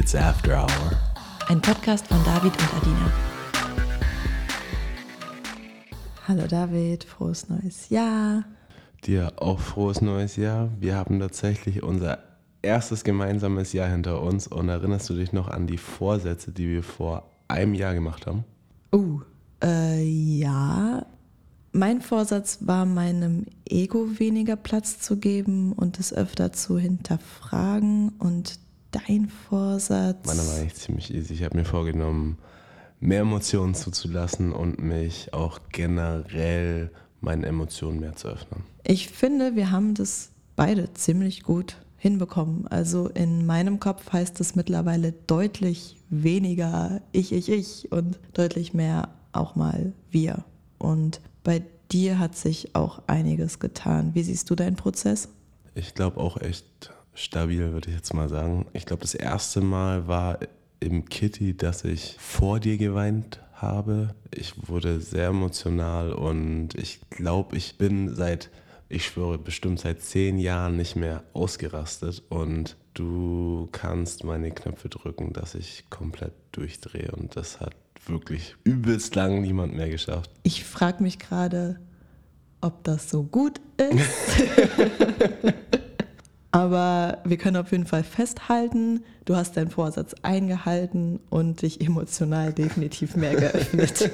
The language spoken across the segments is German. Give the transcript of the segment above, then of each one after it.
It's After Hour. Ein Podcast von David und Adina. Hallo David, frohes neues Jahr. Dir auch frohes neues Jahr. Wir haben tatsächlich unser erstes gemeinsames Jahr hinter uns und erinnerst du dich noch an die Vorsätze, die wir vor einem Jahr gemacht haben? Uh, äh, ja. Mein Vorsatz war, meinem Ego weniger Platz zu geben und es öfter zu hinterfragen. Und dein Vorsatz? Meiner war eigentlich ziemlich easy. Ich habe mir vorgenommen, mehr Emotionen zuzulassen und mich auch generell meinen Emotionen mehr zu öffnen. Ich finde, wir haben das beide ziemlich gut hinbekommen. Also in meinem Kopf heißt es mittlerweile deutlich weniger ich, ich, ich und deutlich mehr auch mal wir. Und bei dir hat sich auch einiges getan. Wie siehst du deinen Prozess? Ich glaube auch echt stabil, würde ich jetzt mal sagen. Ich glaube, das erste Mal war im Kitty, dass ich vor dir geweint habe. Ich wurde sehr emotional und ich glaube, ich bin seit, ich schwöre, bestimmt seit zehn Jahren nicht mehr ausgerastet und du kannst meine Knöpfe drücken, dass ich komplett durchdrehe und das hat wirklich übelst lang niemand mehr geschafft. Ich frage mich gerade, ob das so gut ist. Aber wir können auf jeden Fall festhalten, du hast deinen Vorsatz eingehalten und dich emotional definitiv mehr geöffnet.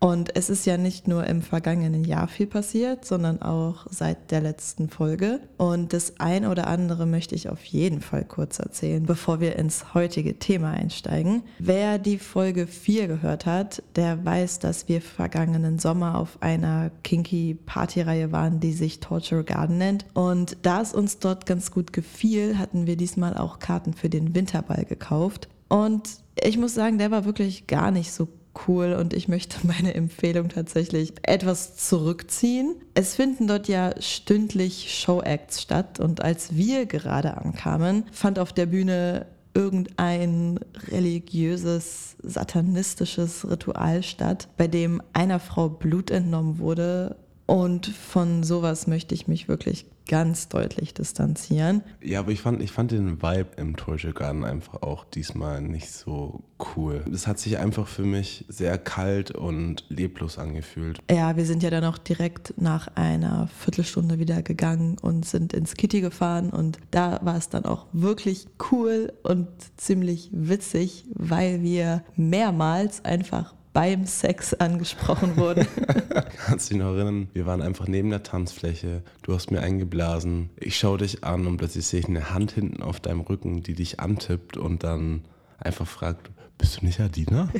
Und es ist ja nicht nur im vergangenen Jahr viel passiert, sondern auch seit der letzten Folge. Und das eine oder andere möchte ich auf jeden Fall kurz erzählen, bevor wir ins heutige Thema einsteigen. Wer die Folge 4 gehört hat, der weiß, dass wir vergangenen Sommer auf einer kinky Partyreihe waren, die sich Torture Garden nennt. Und da es uns dort ganz gut gefiel, hatten wir diesmal auch Karten für den Winterball gekauft. Und ich muss sagen, der war wirklich gar nicht so cool und ich möchte meine Empfehlung tatsächlich etwas zurückziehen. Es finden dort ja stündlich Showacts statt und als wir gerade ankamen, fand auf der Bühne irgendein religiöses, satanistisches Ritual statt, bei dem einer Frau Blut entnommen wurde. Und von sowas möchte ich mich wirklich ganz deutlich distanzieren. Ja, aber ich fand, ich fand den Vibe im Torture Garden einfach auch diesmal nicht so cool. Es hat sich einfach für mich sehr kalt und leblos angefühlt. Ja, wir sind ja dann auch direkt nach einer Viertelstunde wieder gegangen und sind ins Kitty gefahren und da war es dann auch wirklich cool und ziemlich witzig, weil wir mehrmals einfach beim Sex angesprochen wurden. Kannst du dich noch erinnern? Wir waren einfach neben der Tanzfläche. Du hast mir eingeblasen. Ich schaue dich an und plötzlich sehe ich eine Hand hinten auf deinem Rücken, die dich antippt und dann einfach fragt, bist du nicht Adina?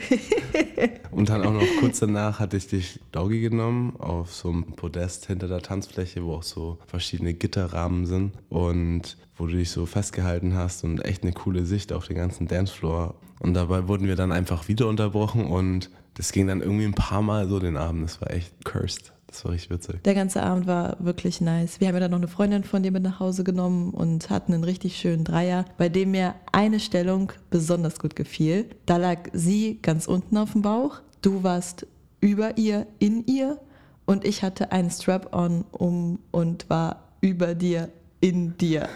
und dann auch noch kurz danach hatte ich dich Doggy genommen auf so einem Podest hinter der Tanzfläche, wo auch so verschiedene Gitterrahmen sind und wo du dich so festgehalten hast und echt eine coole Sicht auf den ganzen Dancefloor. Und dabei wurden wir dann einfach wieder unterbrochen und das ging dann irgendwie ein paar Mal so den Abend. Das war echt cursed. Das war richtig witzig. Der ganze Abend war wirklich nice. Wir haben ja dann noch eine Freundin von dir mit nach Hause genommen und hatten einen richtig schönen Dreier, bei dem mir eine Stellung besonders gut gefiel. Da lag sie ganz unten auf dem Bauch, du warst über ihr, in ihr und ich hatte einen Strap-on um und war über dir, in dir.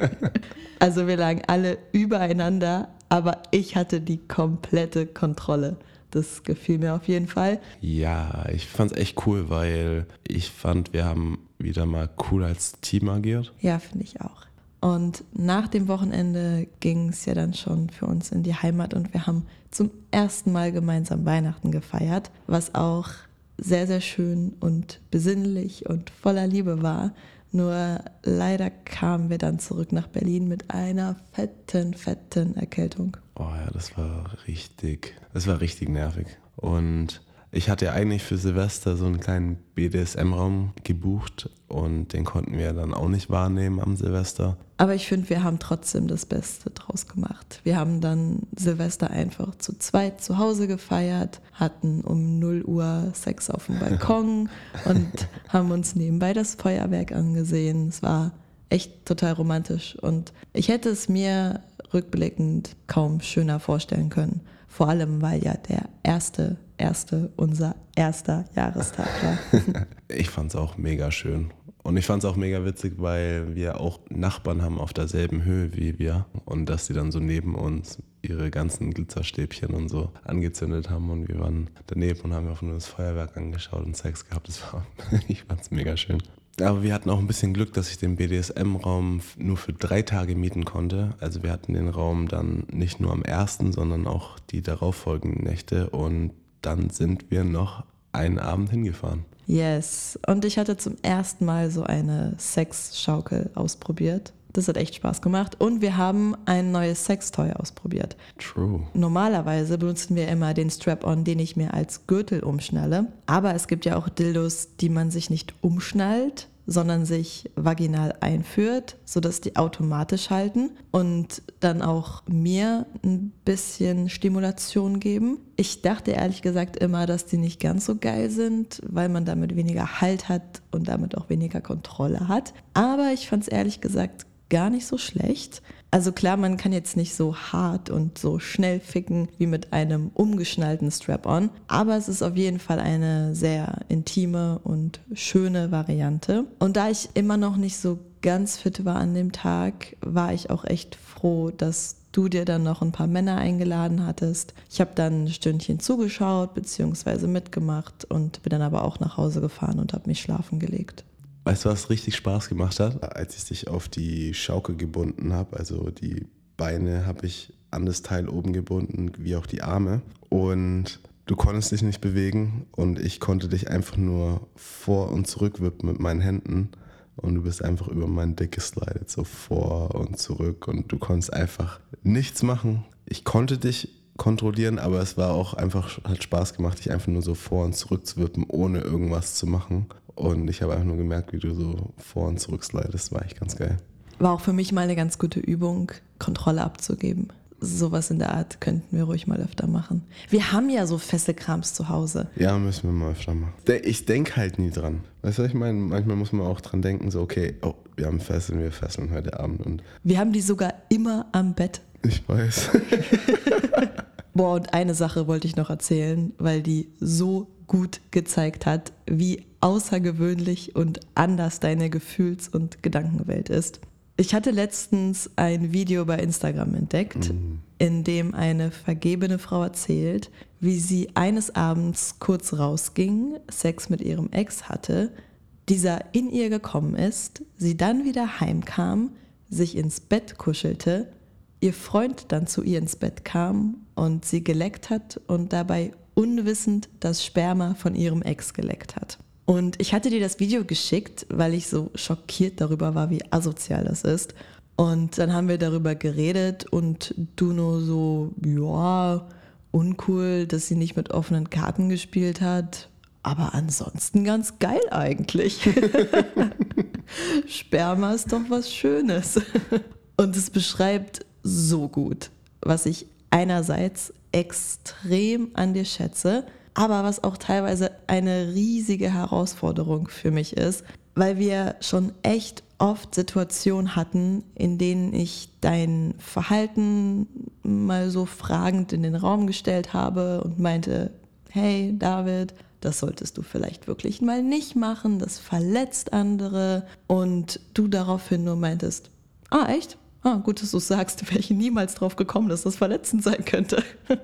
also wir lagen alle übereinander, aber ich hatte die komplette Kontrolle. Das gefiel mir auf jeden Fall. Ja, ich fand es echt cool, weil ich fand, wir haben wieder mal cool als Team agiert. Ja, finde ich auch. Und nach dem Wochenende ging es ja dann schon für uns in die Heimat und wir haben zum ersten Mal gemeinsam Weihnachten gefeiert, was auch sehr, sehr schön und besinnlich und voller Liebe war. Nur leider kamen wir dann zurück nach Berlin mit einer fetten, fetten Erkältung. Oh ja, das war richtig, das war richtig nervig. Und ich hatte ja eigentlich für Silvester so einen kleinen BDSM-Raum gebucht und den konnten wir dann auch nicht wahrnehmen am Silvester. Aber ich finde, wir haben trotzdem das Beste draus gemacht. Wir haben dann Silvester einfach zu zweit zu Hause gefeiert, hatten um 0 Uhr Sex auf dem Balkon und haben uns nebenbei das Feuerwerk angesehen. Es war echt total romantisch und ich hätte es mir rückblickend kaum schöner vorstellen können. Vor allem, weil ja der erste, erste, unser erster Jahrestag war. ich fand es auch mega schön. Und ich fand es auch mega witzig, weil wir auch Nachbarn haben auf derselben Höhe wie wir und dass sie dann so neben uns ihre ganzen Glitzerstäbchen und so angezündet haben und wir waren daneben und haben einfach nur das Feuerwerk angeschaut und Sex gehabt. Das war, ich fand es mega schön. Aber wir hatten auch ein bisschen Glück, dass ich den BDSM-Raum nur für drei Tage mieten konnte. Also wir hatten den Raum dann nicht nur am ersten, sondern auch die darauffolgenden Nächte und dann sind wir noch einen Abend hingefahren. Yes. Und ich hatte zum ersten Mal so eine Sexschaukel ausprobiert. Das hat echt Spaß gemacht. Und wir haben ein neues Sextoy ausprobiert. True. Normalerweise benutzen wir immer den Strap-on, den ich mir als Gürtel umschnalle. Aber es gibt ja auch Dildos, die man sich nicht umschnallt, sondern sich vaginal einführt, sodass die automatisch halten und dann auch mir ein bisschen Stimulation geben. Ich dachte ehrlich gesagt immer, dass die nicht ganz so geil sind, weil man damit weniger Halt hat und damit auch weniger Kontrolle hat. Aber ich fand es ehrlich gesagt gar nicht so schlecht. Also klar, man kann jetzt nicht so hart und so schnell ficken wie mit einem umgeschnallten Strap-on, aber es ist auf jeden Fall eine sehr intime und schöne Variante. Und da ich immer noch nicht so ganz fit war an dem Tag, war ich auch echt froh, dass du dir dann noch ein paar Männer eingeladen hattest. Ich habe dann ein Stündchen zugeschaut bzw. mitgemacht und bin dann aber auch nach Hause gefahren und habe mich schlafen gelegt. Weißt du, was richtig Spaß gemacht hat? Als ich dich auf die Schaukel gebunden habe, also die Beine habe ich an das Teil oben gebunden, wie auch die Arme. Und du konntest dich nicht bewegen und ich konnte dich einfach nur vor und zurück wippen mit meinen Händen. Und du bist einfach über meinen Dick geslidet, so vor und zurück. Und du konntest einfach nichts machen. Ich konnte dich kontrollieren, aber es war auch einfach, hat Spaß gemacht, dich einfach nur so vor und zurück zu wippen, ohne irgendwas zu machen. Und ich habe einfach nur gemerkt, wie du so vor und zurück slidest. War echt ganz geil. War auch für mich mal eine ganz gute Übung, Kontrolle abzugeben. Sowas in der Art könnten wir ruhig mal öfter machen. Wir haben ja so feste Krams zu Hause. Ja, müssen wir mal öfter machen. Ich denke halt nie dran. Weißt du, was ich meine? Manchmal muss man auch dran denken, so, okay, oh, wir haben Fesseln, wir fesseln heute Abend. Und wir haben die sogar immer am Bett. Ich weiß. Boah, und eine Sache wollte ich noch erzählen, weil die so gut gezeigt hat, wie außergewöhnlich und anders deine Gefühls- und Gedankenwelt ist. Ich hatte letztens ein Video bei Instagram entdeckt, mhm. in dem eine vergebene Frau erzählt, wie sie eines Abends kurz rausging, Sex mit ihrem Ex hatte, dieser in ihr gekommen ist, sie dann wieder heimkam, sich ins Bett kuschelte, ihr Freund dann zu ihr ins Bett kam und sie geleckt hat und dabei unwissend das Sperma von ihrem Ex geleckt hat. Und ich hatte dir das Video geschickt, weil ich so schockiert darüber war, wie asozial das ist. Und dann haben wir darüber geredet und du nur so, ja, uncool, dass sie nicht mit offenen Karten gespielt hat. Aber ansonsten ganz geil eigentlich. Sperma ist doch was Schönes. Und es beschreibt so gut, was ich einerseits extrem an dir schätze aber was auch teilweise eine riesige Herausforderung für mich ist, weil wir schon echt oft Situationen hatten, in denen ich dein Verhalten mal so fragend in den Raum gestellt habe und meinte, hey David, das solltest du vielleicht wirklich mal nicht machen, das verletzt andere und du daraufhin nur meintest, ah echt? Ah, gut, dass du sagst, wäre ich niemals drauf gekommen, dass das verletzend sein könnte.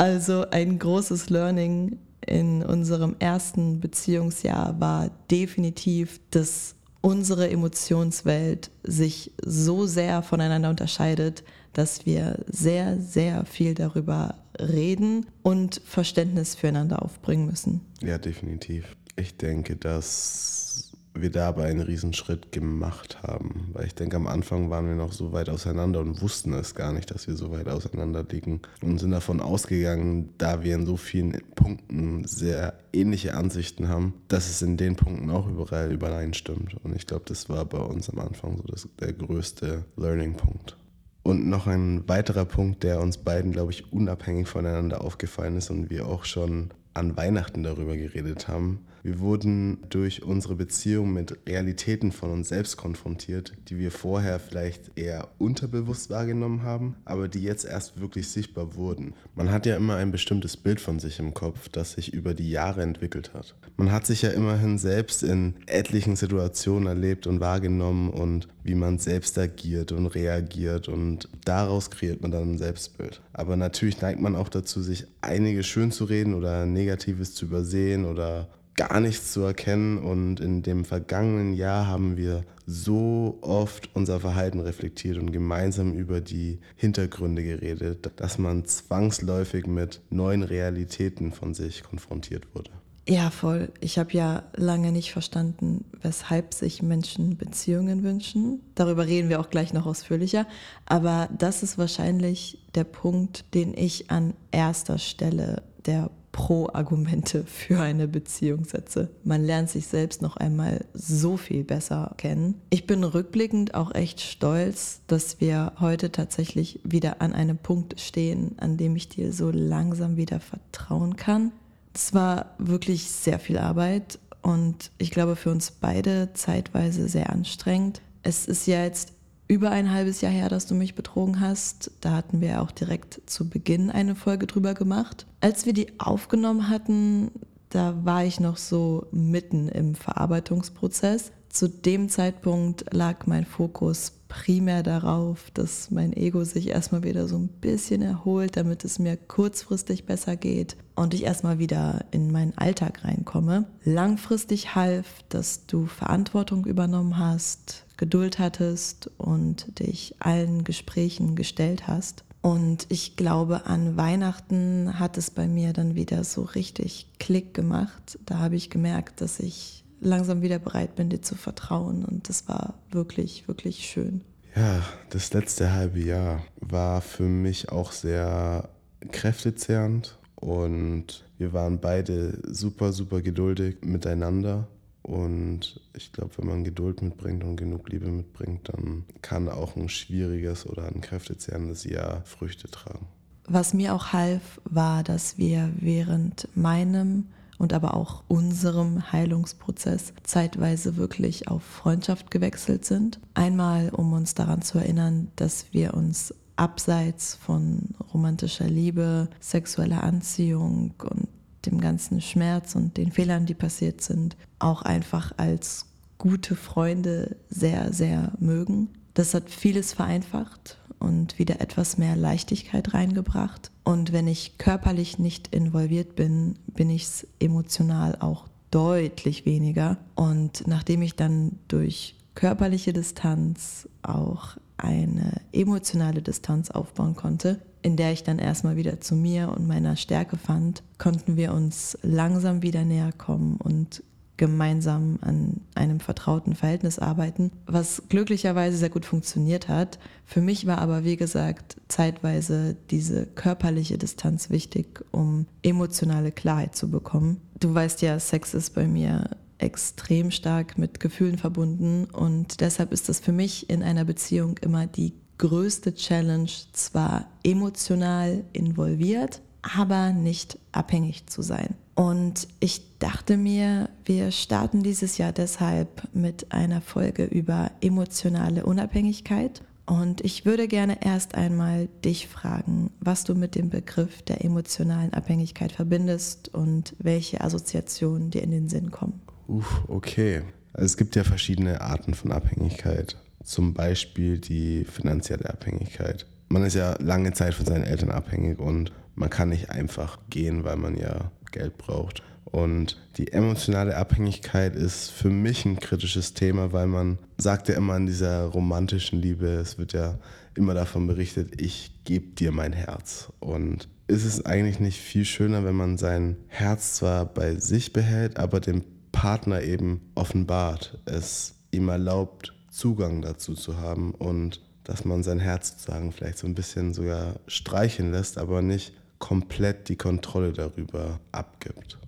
Also ein großes Learning in unserem ersten Beziehungsjahr war definitiv, dass unsere Emotionswelt sich so sehr voneinander unterscheidet, dass wir sehr, sehr viel darüber reden und Verständnis füreinander aufbringen müssen. Ja, definitiv. Ich denke, dass wir dabei einen Riesenschritt gemacht haben. Weil ich denke, am Anfang waren wir noch so weit auseinander und wussten es gar nicht, dass wir so weit auseinander liegen. Und sind davon ausgegangen, da wir in so vielen Punkten sehr ähnliche Ansichten haben, dass es in den Punkten auch überall übereinstimmt. Und ich glaube, das war bei uns am Anfang so das, der größte Learning-Punkt. Und noch ein weiterer Punkt, der uns beiden, glaube ich, unabhängig voneinander aufgefallen ist und wir auch schon an Weihnachten darüber geredet haben, Wir wurden durch unsere Beziehung mit Realitäten von uns selbst konfrontiert, die wir vorher vielleicht eher unterbewusst wahrgenommen haben, aber die jetzt erst wirklich sichtbar wurden. Man hat ja immer ein bestimmtes Bild von sich im Kopf, das sich über die Jahre entwickelt hat. Man hat sich ja immerhin selbst in etlichen Situationen erlebt und wahrgenommen und wie man selbst agiert und reagiert und daraus kreiert man dann ein Selbstbild. Aber natürlich neigt man auch dazu, sich einiges schön zu reden oder Negatives zu übersehen oder gar nichts zu erkennen. Und in dem vergangenen Jahr haben wir so oft unser Verhalten reflektiert und gemeinsam über die Hintergründe geredet, dass man zwangsläufig mit neuen Realitäten von sich konfrontiert wurde. Ja, voll. Ich habe ja lange nicht verstanden, weshalb sich Menschen Beziehungen wünschen. Darüber reden wir auch gleich noch ausführlicher. Aber das ist wahrscheinlich der Punkt, den ich an erster Stelle der Pro-Argumente für eine Beziehung setze. Man lernt sich selbst noch einmal so viel besser kennen. Ich bin rückblickend auch echt stolz, dass wir heute tatsächlich wieder an einem Punkt stehen, an dem ich dir so langsam wieder vertrauen kann. Es war wirklich sehr viel Arbeit und ich glaube für uns beide zeitweise sehr anstrengend. Es ist ja jetzt über ein halbes Jahr her, dass du mich betrogen hast. Da hatten wir auch direkt zu Beginn eine Folge drüber gemacht. Als wir die aufgenommen hatten, da war ich noch so mitten im Verarbeitungsprozess. Zu dem Zeitpunkt lag mein Fokus primär darauf, dass mein Ego sich erstmal wieder so ein bisschen erholt, damit es mir kurzfristig besser geht und ich erstmal wieder in meinen Alltag reinkomme. Langfristig half, dass du Verantwortung übernommen hast, Geduld hattest und dich allen Gesprächen gestellt hast. Und ich glaube, an Weihnachten hat es bei mir dann wieder so richtig Klick gemacht. Da habe ich gemerkt, dass ich langsam wieder bereit bin, dir zu vertrauen. Und das war wirklich, wirklich schön. Ja, das letzte halbe Jahr war für mich auch sehr kräftezehrend und wir waren beide super, super geduldig miteinander. Und ich glaube, wenn man Geduld mitbringt und genug Liebe mitbringt, dann kann auch ein schwieriges oder ein kräftezehrendes Jahr Früchte tragen. Was mir auch half, war, dass wir während meinem und aber auch unserem Heilungsprozess zeitweise wirklich auf Freundschaft gewechselt sind. Einmal, um uns daran zu erinnern, dass wir uns abseits von romantischer Liebe, sexueller Anziehung und dem ganzen Schmerz und den Fehlern, die passiert sind, auch einfach als gute Freunde sehr, sehr mögen. Das hat vieles vereinfacht und wieder etwas mehr Leichtigkeit reingebracht. Und wenn ich körperlich nicht involviert bin, bin ich es emotional auch deutlich weniger. Und nachdem ich dann durch körperliche Distanz auch eine emotionale Distanz aufbauen konnte, in der ich dann erstmal wieder zu mir und meiner Stärke fand, konnten wir uns langsam wieder näher kommen und gemeinsam an einem vertrauten Verhältnis arbeiten, was glücklicherweise sehr gut funktioniert hat. Für mich war aber, wie gesagt, zeitweise diese körperliche Distanz wichtig, um emotionale Klarheit zu bekommen. Du weißt ja, Sex ist bei mir extrem stark mit Gefühlen verbunden und deshalb ist das für mich in einer Beziehung immer die größte Challenge, zwar emotional involviert, aber nicht abhängig zu sein. Und ich dachte mir, wir starten dieses Jahr deshalb mit einer Folge über emotionale Unabhängigkeit. Und ich würde gerne erst einmal dich fragen, was du mit dem Begriff der emotionalen Abhängigkeit verbindest und welche Assoziationen dir in den Sinn kommen. Uff, okay. Also es gibt ja verschiedene Arten von Abhängigkeit. Zum Beispiel die finanzielle Abhängigkeit. Man ist ja lange Zeit von seinen Eltern abhängig und man kann nicht einfach gehen, weil man ja Geld braucht. Und die emotionale Abhängigkeit ist für mich ein kritisches Thema, weil man sagt ja immer an dieser romantischen Liebe, es wird ja immer davon berichtet, ich gebe dir mein Herz. Und ist es eigentlich nicht viel schöner, wenn man sein Herz zwar bei sich behält, aber dem Partner eben offenbart, es ihm erlaubt, Zugang dazu zu haben und dass man sein Herz sozusagen vielleicht so ein bisschen sogar streichen lässt, aber nicht komplett die Kontrolle darüber abgibt.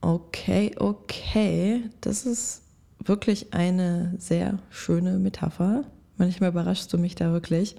Okay, okay. Das ist wirklich eine sehr schöne Metapher. Manchmal überraschst du mich da wirklich.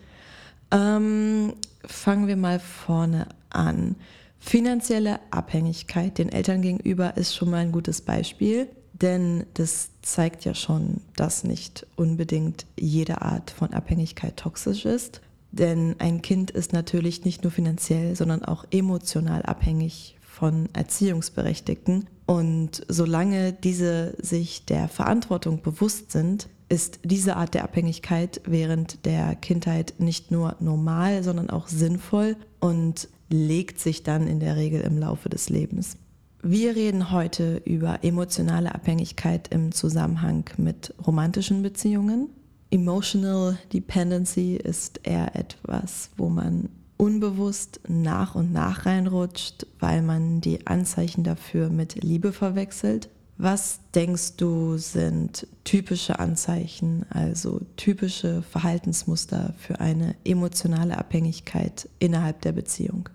Ähm, fangen wir mal vorne an. Finanzielle Abhängigkeit den Eltern gegenüber ist schon mal ein gutes Beispiel, denn das zeigt ja schon, dass nicht unbedingt jede Art von Abhängigkeit toxisch ist. Denn ein Kind ist natürlich nicht nur finanziell, sondern auch emotional abhängig von Erziehungsberechtigten. Und solange diese sich der Verantwortung bewusst sind, ist diese Art der Abhängigkeit während der Kindheit nicht nur normal, sondern auch sinnvoll und legt sich dann in der Regel im Laufe des Lebens. Wir reden heute über emotionale Abhängigkeit im Zusammenhang mit romantischen Beziehungen. Emotional Dependency ist eher etwas, wo man unbewusst nach und nach reinrutscht, weil man die Anzeichen dafür mit Liebe verwechselt. Was denkst du sind typische Anzeichen, also typische Verhaltensmuster für eine emotionale Abhängigkeit innerhalb der Beziehung?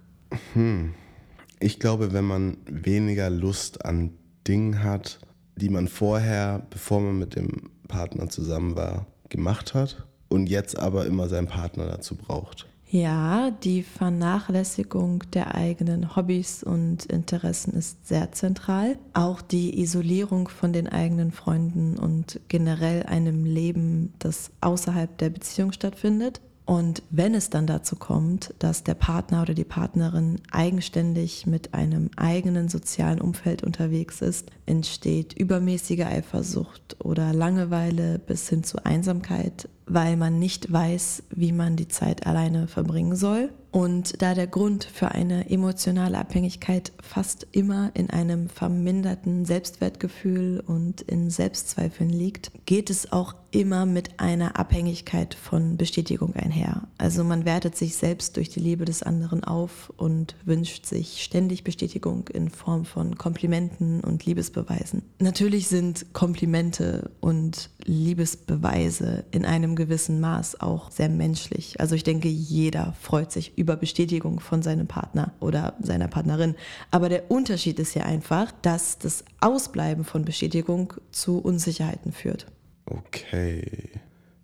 Hm. Ich glaube, wenn man weniger Lust an Dingen hat, die man vorher, bevor man mit dem Partner zusammen war, gemacht hat und jetzt aber immer seinen Partner dazu braucht. Ja, die Vernachlässigung der eigenen Hobbys und Interessen ist sehr zentral. Auch die Isolierung von den eigenen Freunden und generell einem Leben, das außerhalb der Beziehung stattfindet. Und wenn es dann dazu kommt, dass der Partner oder die Partnerin eigenständig mit einem eigenen sozialen Umfeld unterwegs ist, entsteht übermäßige Eifersucht oder Langeweile bis hin zu Einsamkeit, weil man nicht weiß, wie man die Zeit alleine verbringen soll. Und da der Grund für eine emotionale Abhängigkeit fast immer in einem verminderten Selbstwertgefühl und in Selbstzweifeln liegt, geht es auch immer mit einer Abhängigkeit von Bestätigung einher. Also man wertet sich selbst durch die Liebe des anderen auf und wünscht sich ständig Bestätigung in Form von Komplimenten und Liebesbeweisen. Natürlich sind Komplimente und Liebesbeweise in einem gewissen Maß auch sehr menschlich. Also ich denke, jeder freut sich über über Bestätigung von seinem Partner oder seiner Partnerin. Aber der Unterschied ist ja einfach, dass das Ausbleiben von Bestätigung zu Unsicherheiten führt. Okay.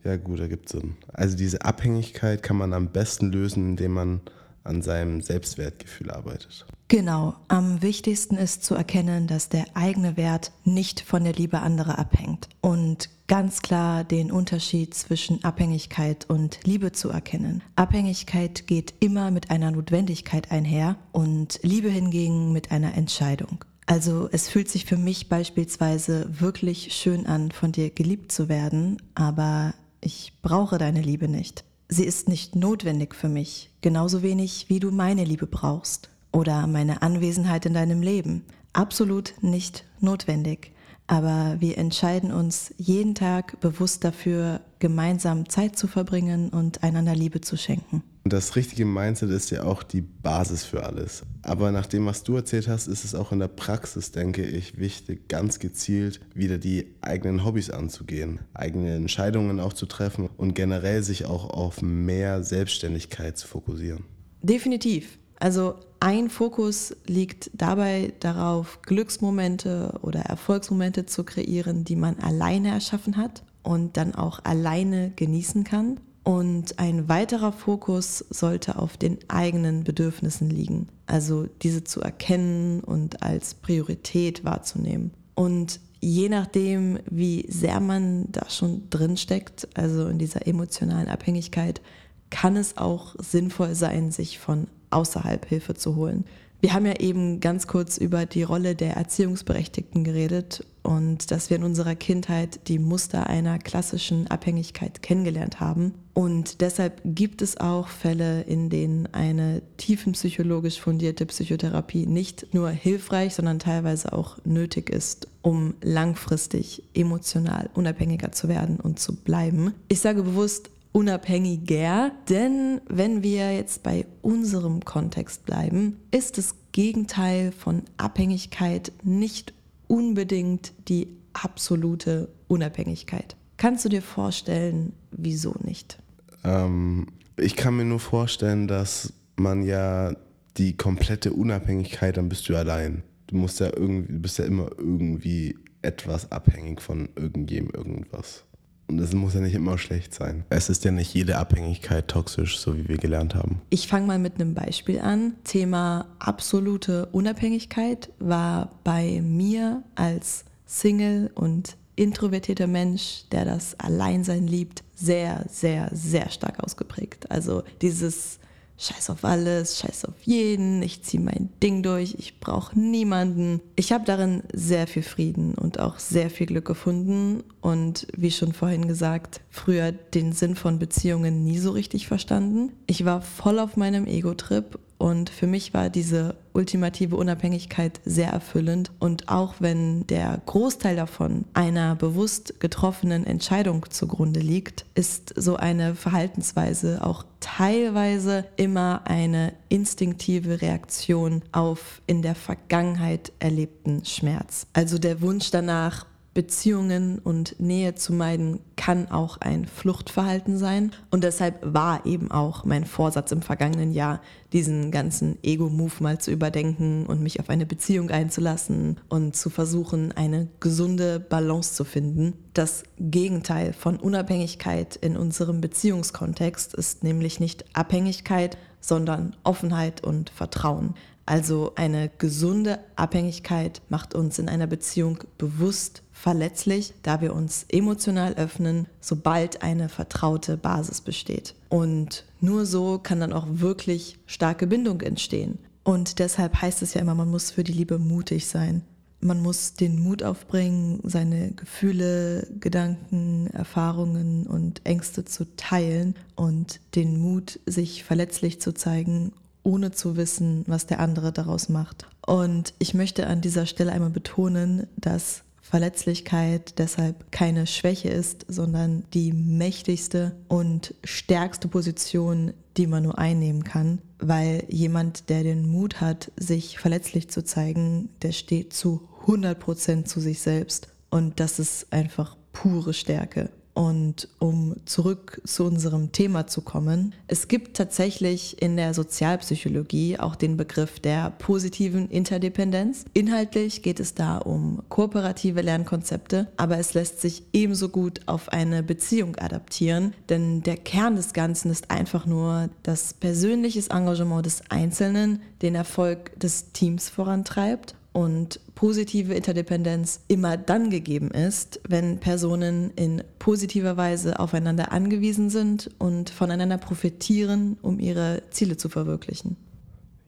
Ja, gut, da gibt es Sinn. Also diese Abhängigkeit kann man am besten lösen, indem man an seinem Selbstwertgefühl arbeitet. Genau, am wichtigsten ist zu erkennen, dass der eigene Wert nicht von der Liebe anderer abhängt und ganz klar den Unterschied zwischen Abhängigkeit und Liebe zu erkennen. Abhängigkeit geht immer mit einer Notwendigkeit einher und Liebe hingegen mit einer Entscheidung. Also es fühlt sich für mich beispielsweise wirklich schön an, von dir geliebt zu werden, aber ich brauche deine Liebe nicht. Sie ist nicht notwendig für mich, genauso wenig wie du meine Liebe brauchst oder meine Anwesenheit in deinem Leben. Absolut nicht notwendig. Aber wir entscheiden uns jeden Tag bewusst dafür, gemeinsam Zeit zu verbringen und einander Liebe zu schenken. Das richtige Mindset ist ja auch die Basis für alles. Aber nach dem, was du erzählt hast, ist es auch in der Praxis, denke ich, wichtig, ganz gezielt wieder die eigenen Hobbys anzugehen, eigene Entscheidungen auch zu treffen und generell sich auch auf mehr Selbstständigkeit zu fokussieren. Definitiv. Also ein Fokus liegt dabei darauf, Glücksmomente oder Erfolgsmomente zu kreieren, die man alleine erschaffen hat und dann auch alleine genießen kann. Und ein weiterer Fokus sollte auf den eigenen Bedürfnissen liegen, also diese zu erkennen und als Priorität wahrzunehmen. Und je nachdem, wie sehr man da schon drin steckt, also in dieser emotionalen Abhängigkeit, kann es auch sinnvoll sein, sich von außerhalb Hilfe zu holen. Wir haben ja eben ganz kurz über die Rolle der Erziehungsberechtigten geredet und dass wir in unserer Kindheit die Muster einer klassischen Abhängigkeit kennengelernt haben. Und deshalb gibt es auch Fälle, in denen eine tiefenpsychologisch fundierte Psychotherapie nicht nur hilfreich, sondern teilweise auch nötig ist, um langfristig emotional unabhängiger zu werden und zu bleiben. Ich sage bewusst unabhängiger, denn wenn wir jetzt bei unserem Kontext bleiben, ist das Gegenteil von Abhängigkeit nicht unbedingt die absolute Unabhängigkeit. Kannst du dir vorstellen, wieso nicht? Ähm, ich kann mir nur vorstellen, dass man ja die komplette Unabhängigkeit, dann bist du allein. Du musst ja irgendwie, bist ja immer irgendwie etwas abhängig von irgendjem, irgendwas. Und das muss ja nicht immer schlecht sein. Es ist ja nicht jede Abhängigkeit toxisch, so wie wir gelernt haben. Ich fange mal mit einem Beispiel an. Thema absolute Unabhängigkeit war bei mir als Single und introvertierter Mensch, der das Alleinsein liebt, sehr, sehr, sehr stark ausgeprägt. Also dieses Scheiß auf alles, scheiß auf jeden, ich ziehe mein Ding durch, ich brauche niemanden. Ich habe darin sehr viel Frieden und auch sehr viel Glück gefunden und wie schon vorhin gesagt, früher den Sinn von Beziehungen nie so richtig verstanden. Ich war voll auf meinem Ego-Trip und für mich war diese ultimative Unabhängigkeit sehr erfüllend. Und auch wenn der Großteil davon einer bewusst getroffenen Entscheidung zugrunde liegt, ist so eine Verhaltensweise auch teilweise immer eine instinktive Reaktion auf in der Vergangenheit erlebten Schmerz. Also der Wunsch danach, Beziehungen und Nähe zu meiden kann auch ein Fluchtverhalten sein. Und deshalb war eben auch mein Vorsatz im vergangenen Jahr, diesen ganzen Ego-Move mal zu überdenken und mich auf eine Beziehung einzulassen und zu versuchen, eine gesunde Balance zu finden. Das Gegenteil von Unabhängigkeit in unserem Beziehungskontext ist nämlich nicht Abhängigkeit, sondern Offenheit und Vertrauen. Also eine gesunde Abhängigkeit macht uns in einer Beziehung bewusst verletzlich, da wir uns emotional öffnen, sobald eine vertraute Basis besteht. Und nur so kann dann auch wirklich starke Bindung entstehen. Und deshalb heißt es ja immer, man muss für die Liebe mutig sein. Man muss den Mut aufbringen, seine Gefühle, Gedanken, Erfahrungen und Ängste zu teilen und den Mut, sich verletzlich zu zeigen ohne zu wissen, was der andere daraus macht. Und ich möchte an dieser Stelle einmal betonen, dass Verletzlichkeit deshalb keine Schwäche ist, sondern die mächtigste und stärkste Position, die man nur einnehmen kann, weil jemand, der den Mut hat, sich verletzlich zu zeigen, der steht zu 100 Prozent zu sich selbst. Und das ist einfach pure Stärke. Und um zurück zu unserem Thema zu kommen, es gibt tatsächlich in der Sozialpsychologie auch den Begriff der positiven Interdependenz. Inhaltlich geht es da um kooperative Lernkonzepte, aber es lässt sich ebenso gut auf eine Beziehung adaptieren, denn der Kern des Ganzen ist einfach nur, dass persönliches Engagement des Einzelnen den Erfolg des Teams vorantreibt und positive Interdependenz immer dann gegeben ist, wenn Personen in positiver Weise aufeinander angewiesen sind und voneinander profitieren, um ihre Ziele zu verwirklichen.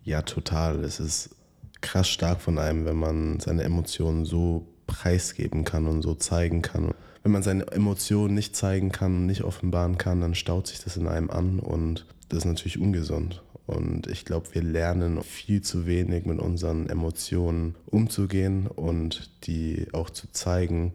Ja, total. Es ist krass stark von einem, wenn man seine Emotionen so preisgeben kann und so zeigen kann. Wenn man seine Emotionen nicht zeigen kann, nicht offenbaren kann, dann staut sich das in einem an und das ist natürlich ungesund. Und ich glaube, wir lernen viel zu wenig mit unseren Emotionen umzugehen und die auch zu zeigen.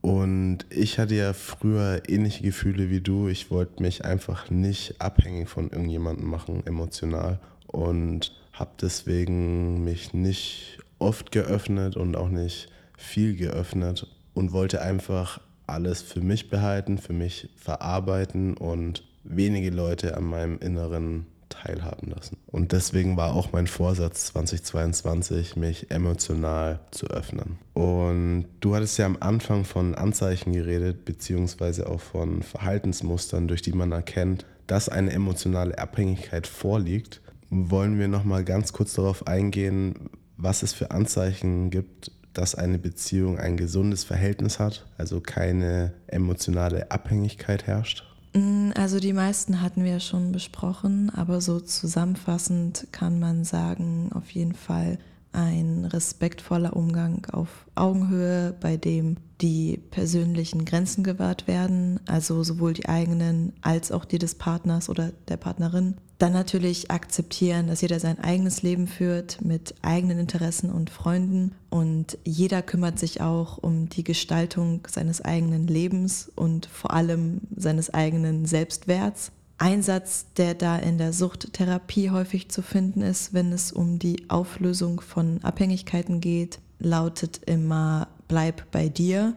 Und ich hatte ja früher ähnliche Gefühle wie du. Ich wollte mich einfach nicht abhängig von irgendjemandem machen, emotional. Und habe deswegen mich nicht oft geöffnet und auch nicht viel geöffnet und wollte einfach alles für mich behalten, für mich verarbeiten und wenige Leute an meinem Inneren teilhaben lassen. Und deswegen war auch mein Vorsatz 2022, mich emotional zu öffnen. Und du hattest ja am Anfang von Anzeichen geredet, beziehungsweise auch von Verhaltensmustern, durch die man erkennt, dass eine emotionale Abhängigkeit vorliegt. Wollen wir noch mal ganz kurz darauf eingehen, was es für Anzeichen gibt, dass eine Beziehung ein gesundes Verhältnis hat, also keine emotionale Abhängigkeit herrscht? Mm, also die meisten hatten wir schon besprochen, aber so zusammenfassend kann man sagen, auf jeden Fall ein respektvoller Umgang auf Augenhöhe, bei dem die persönlichen Grenzen gewahrt werden, also sowohl die eigenen als auch die des Partners oder der Partnerin. Dann natürlich akzeptieren, dass jeder sein eigenes Leben führt mit eigenen Interessen und Freunden und jeder kümmert sich auch um die Gestaltung seines eigenen Lebens und vor allem seines eigenen Selbstwerts. Ein Satz, der da in der Suchttherapie häufig zu finden ist, wenn es um die Auflösung von Abhängigkeiten geht, lautet immer, bleib bei dir.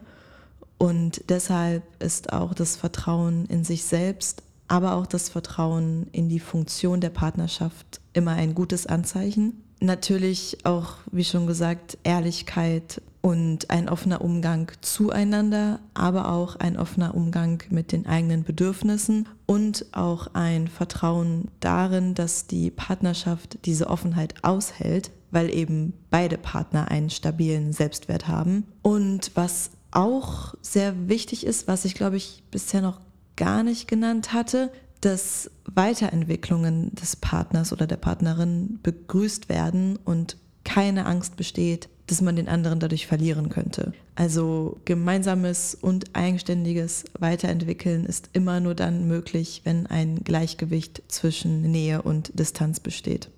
Und deshalb ist auch das Vertrauen in sich selbst, aber auch das Vertrauen in die Funktion der Partnerschaft immer ein gutes Anzeichen. natürlich auch, wie schon gesagt, Ehrlichkeit und ein offener Umgang zueinander, aber auch ein offener Umgang mit den eigenen Bedürfnissen und auch ein Vertrauen darin, dass die Partnerschaft diese Offenheit aushält, weil eben beide Partner einen stabilen Selbstwert haben. Und was auch sehr wichtig ist, was ich glaube ich bisher noch gar nicht genannt hatte, dass Weiterentwicklungen des Partners oder der Partnerin begrüßt werden und keine Angst besteht, dass man den anderen dadurch verlieren könnte. Also gemeinsames und eigenständiges Weiterentwickeln ist immer nur dann möglich, wenn ein Gleichgewicht zwischen Nähe und Distanz besteht.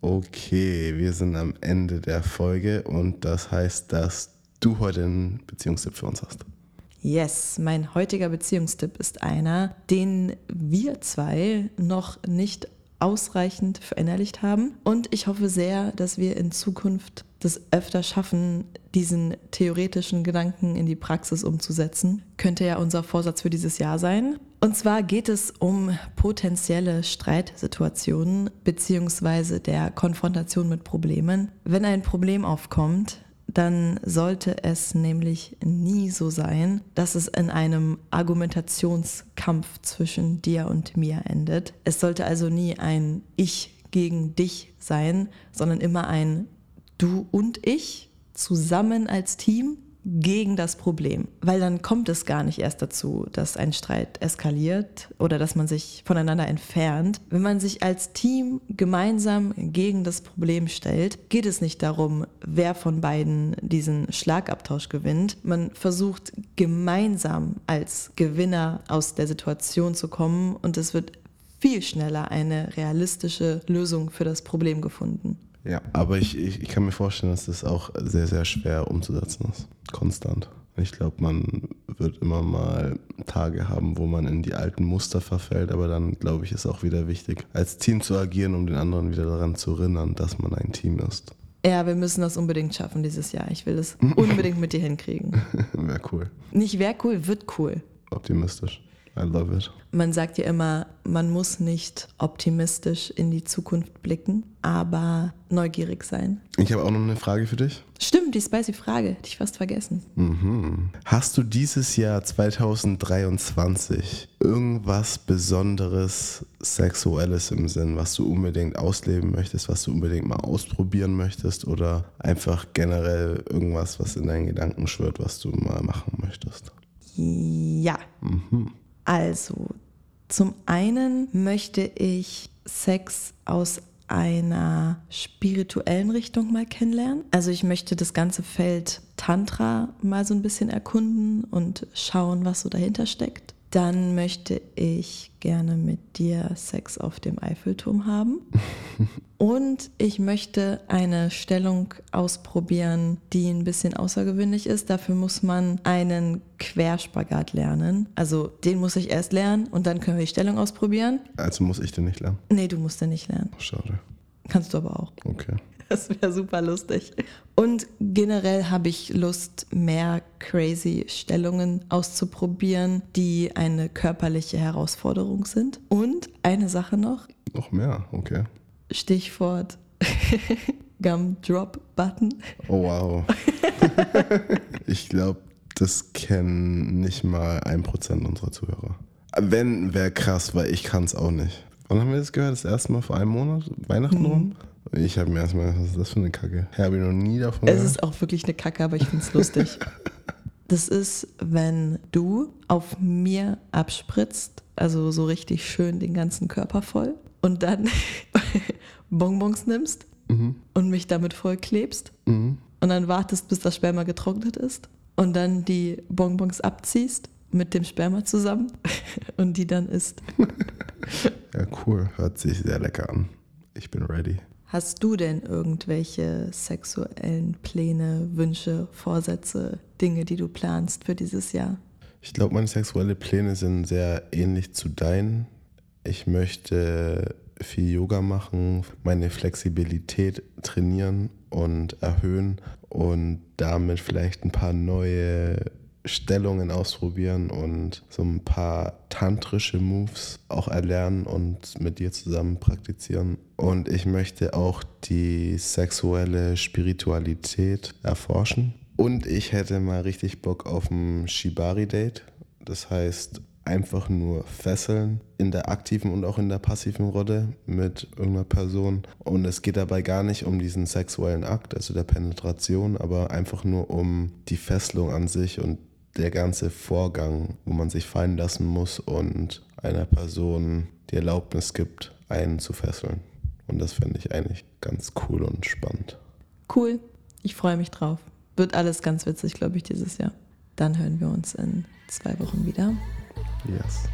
Okay, wir sind am Ende der Folge und das heißt, dass du heute einen Beziehungstipp für uns hast. Yes, mein heutiger Beziehungstipp ist einer, den wir zwei noch nicht ausreichend verinnerlicht haben. Und ich hoffe sehr, dass wir in Zukunft das öfter schaffen, diesen theoretischen Gedanken in die Praxis umzusetzen. Könnte ja unser Vorsatz für dieses Jahr sein. Und zwar geht es um potenzielle Streitsituationen beziehungsweise der Konfrontation mit Problemen. Wenn ein Problem aufkommt, dann sollte es nämlich nie so sein, dass es in einem Argumentationskampf zwischen dir und mir endet. Es sollte also nie ein Ich gegen dich sein, sondern immer ein Du und ich zusammen als Team gegen das Problem, weil dann kommt es gar nicht erst dazu, dass ein Streit eskaliert oder dass man sich voneinander entfernt. Wenn man sich als Team gemeinsam gegen das Problem stellt, geht es nicht darum, wer von beiden diesen Schlagabtausch gewinnt. Man versucht gemeinsam als Gewinner aus der Situation zu kommen und es wird viel schneller eine realistische Lösung für das Problem gefunden. Ja, aber ich, ich, ich kann mir vorstellen, dass das auch sehr, sehr schwer umzusetzen ist. Konstant. Ich glaube, man wird immer mal Tage haben, wo man in die alten Muster verfällt, aber dann glaube ich, ist auch wieder wichtig, als Team zu agieren, um den anderen wieder daran zu erinnern, dass man ein Team ist. Ja, wir müssen das unbedingt schaffen dieses Jahr. Ich will das unbedingt mit dir hinkriegen. wäre cool. Nicht wäre cool, wird cool. Optimistisch. I love it. Man sagt ja immer, man muss nicht optimistisch in die Zukunft blicken, aber neugierig sein. Ich habe auch noch eine Frage für dich. Stimmt, die spicy Frage, hätte ich fast vergessen. Mhm. Hast du dieses Jahr 2023 irgendwas Besonderes Sexuelles im Sinn, was du unbedingt ausleben möchtest, was du unbedingt mal ausprobieren möchtest oder einfach generell irgendwas, was in deinen Gedanken schwirrt, was du mal machen möchtest? Ja. Mhm. Also, zum einen möchte ich Sex aus einer spirituellen Richtung mal kennenlernen. Also ich möchte das ganze Feld Tantra mal so ein bisschen erkunden und schauen, was so dahinter steckt. Dann möchte ich gerne mit dir Sex auf dem Eiffelturm haben. Und ich möchte eine Stellung ausprobieren, die ein bisschen außergewöhnlich ist. Dafür muss man einen Querspagat lernen. Also den muss ich erst lernen und dann können wir die Stellung ausprobieren. Also muss ich den nicht lernen? Nee, du musst den nicht lernen. Schade. Kannst du aber auch. Okay. Das wäre super lustig. Und generell habe ich Lust, mehr crazy Stellungen auszuprobieren, die eine körperliche Herausforderung sind. Und eine Sache noch. Noch mehr, okay. Stichwort Gum-Drop-Button. Oh wow. ich glaube, das kennen nicht mal ein Prozent unserer Zuhörer. Wenn, wäre krass, weil ich kann es auch nicht. Wann haben wir das gehört? Das erste Mal vor einem Monat? Weihnachten mhm. Ich habe mir erstmal was ist das für eine Kacke? Ich habe noch nie davon Es ist auch wirklich eine Kacke, aber ich finde es lustig. Das ist, wenn du auf mir abspritzt, also so richtig schön den ganzen Körper voll und dann Bonbons nimmst mhm. und mich damit vollklebst mhm. und dann wartest, bis das Sperma getrocknet ist und dann die Bonbons abziehst mit dem Sperma zusammen und die dann isst. ja, cool. Hört sich sehr lecker an. Ich bin ready. Hast du denn irgendwelche sexuellen Pläne, Wünsche, Vorsätze, Dinge, die du planst für dieses Jahr? Ich glaube, meine sexuellen Pläne sind sehr ähnlich zu deinen. Ich möchte viel Yoga machen, meine Flexibilität trainieren und erhöhen und damit vielleicht ein paar neue Stellungen ausprobieren und so ein paar tantrische Moves auch erlernen und mit dir zusammen praktizieren. Und ich möchte auch die sexuelle Spiritualität erforschen. Und ich hätte mal richtig Bock auf ein Shibari-Date. Das heißt, einfach nur fesseln in der aktiven und auch in der passiven Rolle mit irgendeiner Person. Und es geht dabei gar nicht um diesen sexuellen Akt, also der Penetration, aber einfach nur um die Fesselung an sich und der ganze Vorgang, wo man sich fallen lassen muss und einer Person die Erlaubnis gibt, einen zu fesseln. Und das fände ich eigentlich ganz cool und spannend. Cool, ich freue mich drauf. Wird alles ganz witzig, glaube ich, dieses Jahr. Dann hören wir uns in zwei Wochen wieder. Yes.